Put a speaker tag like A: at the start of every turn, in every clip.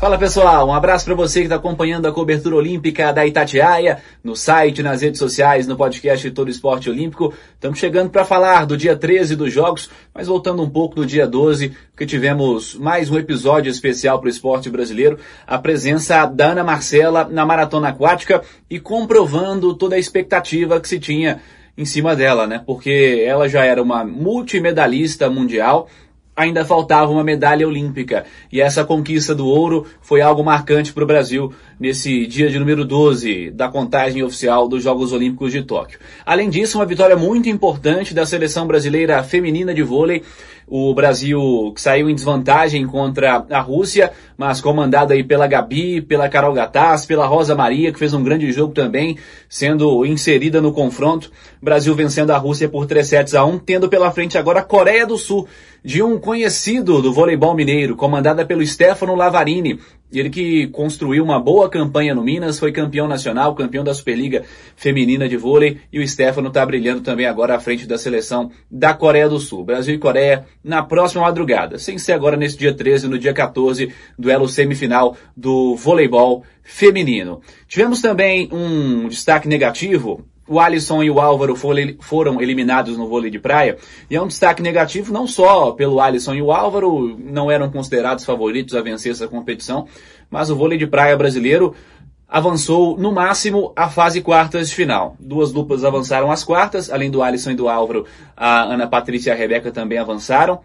A: Fala pessoal, um abraço para você que está acompanhando a cobertura olímpica da Itatiaia, no site, nas redes sociais, no podcast Todo Esporte Olímpico. Estamos chegando para falar do dia 13 dos Jogos, mas voltando um pouco no dia 12, porque tivemos mais um episódio especial para o esporte brasileiro, a presença da Ana Marcela na maratona aquática e comprovando toda a expectativa que se tinha em cima dela, né? Porque ela já era uma multimedalista mundial, ainda faltava uma medalha olímpica. E essa conquista do ouro foi algo marcante para o Brasil nesse dia de número 12 da contagem oficial dos Jogos Olímpicos de Tóquio. Além disso, uma vitória muito importante da seleção brasileira feminina de vôlei. O Brasil saiu em desvantagem contra a Rússia, mas comandado aí pela Gabi, pela Carol Gataz, pela Rosa Maria, que fez um grande jogo também, sendo inserida no confronto. Brasil vencendo a Rússia por 3 sets a 1, tendo pela frente agora a Coreia do Sul, de um conhecido do voleibol mineiro, comandada pelo Stefano Lavarini, ele que construiu uma boa campanha no Minas, foi campeão nacional, campeão da Superliga Feminina de Vôlei, e o Stefano está brilhando também agora à frente da seleção da Coreia do Sul. Brasil e Coreia na próxima madrugada, sem ser agora nesse dia 13, no dia 14, duelo semifinal do voleibol feminino. Tivemos também um destaque negativo o Alisson e o Álvaro foram eliminados no vôlei de praia. E é um destaque negativo não só pelo Alisson e o Álvaro, não eram considerados favoritos a vencer essa competição, mas o vôlei de praia brasileiro avançou no máximo a fase quartas de final. Duas duplas avançaram às quartas, além do Alisson e do Álvaro, a Ana Patrícia e a Rebeca também avançaram.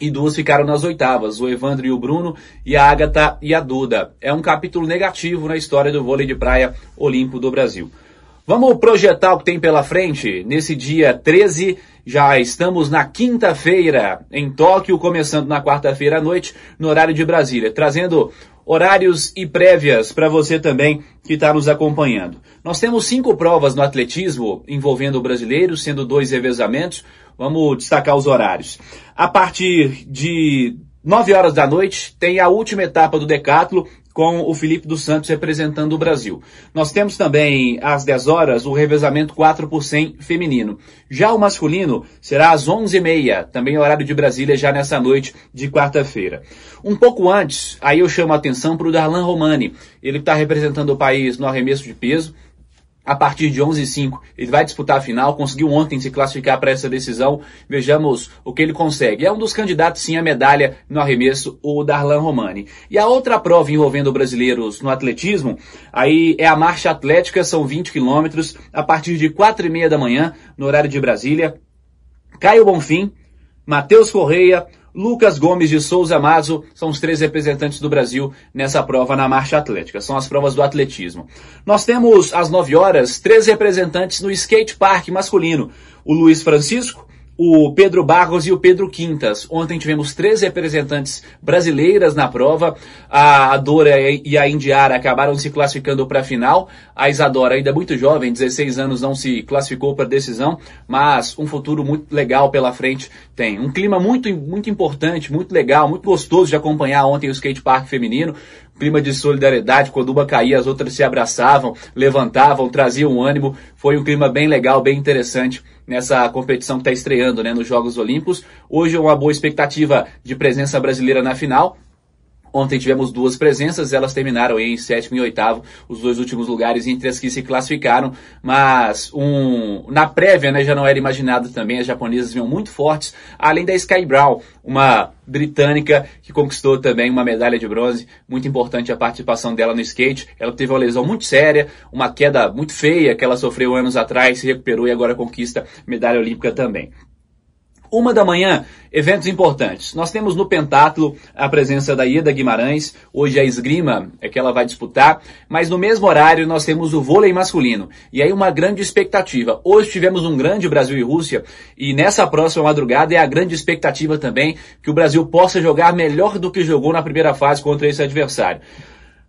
A: E duas ficaram nas oitavas, o Evandro e o Bruno, e a Agatha e a Duda. É um capítulo negativo na história do vôlei de praia olímpico do Brasil. Vamos projetar o que tem pela frente? Nesse dia 13, já estamos na quinta-feira em Tóquio, começando na quarta-feira à noite, no horário de Brasília, trazendo horários e prévias para você também que está nos acompanhando. Nós temos cinco provas no atletismo envolvendo brasileiros, sendo dois revezamentos. Vamos destacar os horários. A partir de 9 horas da noite tem a última etapa do decatlo com o Felipe dos Santos representando o Brasil. Nós temos também às 10 horas o revezamento 4 por 100 feminino. Já o masculino será às 11h30, também horário de Brasília, já nessa noite de quarta-feira. Um pouco antes, aí eu chamo a atenção para o Darlan Romani. Ele está representando o país no arremesso de peso, a partir de 11 e 5 ele vai disputar a final, conseguiu ontem se classificar para essa decisão, vejamos o que ele consegue. É um dos candidatos sim à medalha no arremesso, o Darlan Romani. E a outra prova envolvendo brasileiros no atletismo, aí é a marcha atlética, são 20 quilômetros, a partir de 4 e meia da manhã, no horário de Brasília. Caio Bonfim, Matheus Correia, Lucas Gomes de Souza Mazo são os três representantes do Brasil nessa prova na marcha atlética. São as provas do atletismo. Nós temos às 9 horas três representantes no skate park masculino. O Luiz Francisco, o Pedro Barros e o Pedro Quintas. Ontem tivemos três representantes brasileiras na prova. A Dora e a Indiara acabaram se classificando para a final. A Isadora, ainda muito jovem, 16 anos, não se classificou para decisão, mas um futuro muito legal pela frente tem. Um clima muito, muito importante, muito legal, muito gostoso de acompanhar ontem o skate park feminino clima de solidariedade, quando uma caía, as outras se abraçavam, levantavam, traziam ânimo. Foi um clima bem legal, bem interessante nessa competição que está estreando né, nos Jogos Olímpicos. Hoje é uma boa expectativa de presença brasileira na final. Ontem tivemos duas presenças, elas terminaram em sétimo e oitavo, os dois últimos lugares entre as que se classificaram, mas um, na prévia né, já não era imaginado também, as japonesas vinham muito fortes, além da Sky Brown, uma britânica que conquistou também uma medalha de bronze, muito importante a participação dela no skate, ela teve uma lesão muito séria, uma queda muito feia que ela sofreu anos atrás, se recuperou e agora conquista medalha olímpica também. Uma da manhã, eventos importantes. Nós temos no pentatlo a presença da Ieda Guimarães, hoje a esgrima é que ela vai disputar, mas no mesmo horário nós temos o vôlei masculino. E aí uma grande expectativa. Hoje tivemos um grande Brasil e Rússia, e nessa próxima madrugada é a grande expectativa também que o Brasil possa jogar melhor do que jogou na primeira fase contra esse adversário.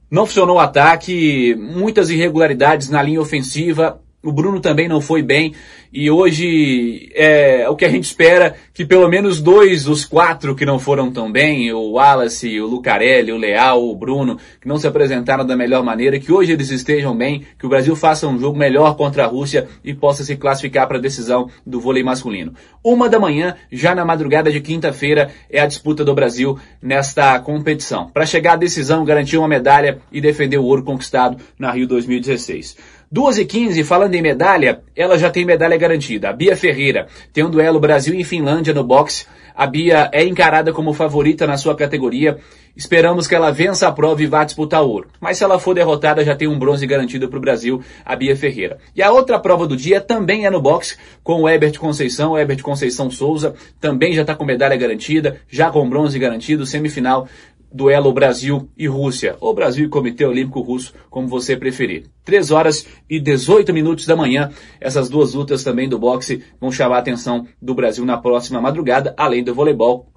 A: Não funcionou o ataque, muitas irregularidades na linha ofensiva, O Bruno também não foi bem. E hoje é o que a gente espera que pelo menos dois dos quatro que não foram tão bem, o Wallace, o Lucarelli, o Leal, o Bruno, que não se apresentaram da melhor maneira, que hoje eles estejam bem, que o Brasil faça um jogo melhor contra a Rússia e possa se classificar para a decisão do vôlei masculino. Uma da manhã, já na madrugada de quinta-feira, é a disputa do Brasil nesta competição. Para chegar à decisão, garantir uma medalha e defender o ouro conquistado na Rio 2016. 2 e 15, falando em medalha, ela já tem medalha garantida. A Bia Ferreira tem um duelo Brasil e Finlândia no boxe. A Bia é encarada como favorita na sua categoria. Esperamos que ela vença a prova e vá disputar ouro. Mas se ela for derrotada, já tem um bronze garantido para o Brasil, a Bia Ferreira. E a outra prova do dia também é no boxe, com o Herbert Conceição, o Herbert Conceição Souza, também já está com medalha garantida, já com bronze garantido, semifinal duelo Brasil e Rússia, ou Brasil e Comitê Olímpico Russo, como você preferir. 3 horas e 18 minutos da manhã, essas duas lutas também do boxe vão chamar a atenção do Brasil na próxima madrugada, além do voleibol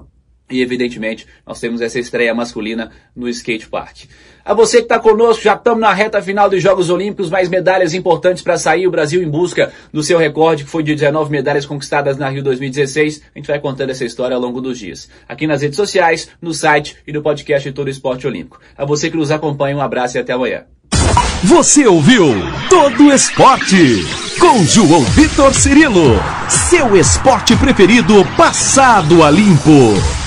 A: e evidentemente, nós temos essa estreia masculina no skate park. A você que está conosco, já estamos na reta final dos Jogos Olímpicos, mais medalhas importantes para sair. O Brasil em busca do seu recorde, que foi de 19 medalhas conquistadas na Rio 2016. A gente vai contando essa história ao longo dos dias. Aqui nas redes sociais, no site e no podcast de Todo Esporte Olímpico. A você que nos acompanha, um abraço e até amanhã.
B: Você ouviu Todo Esporte com João Vitor Cirilo. Seu esporte preferido passado a limpo.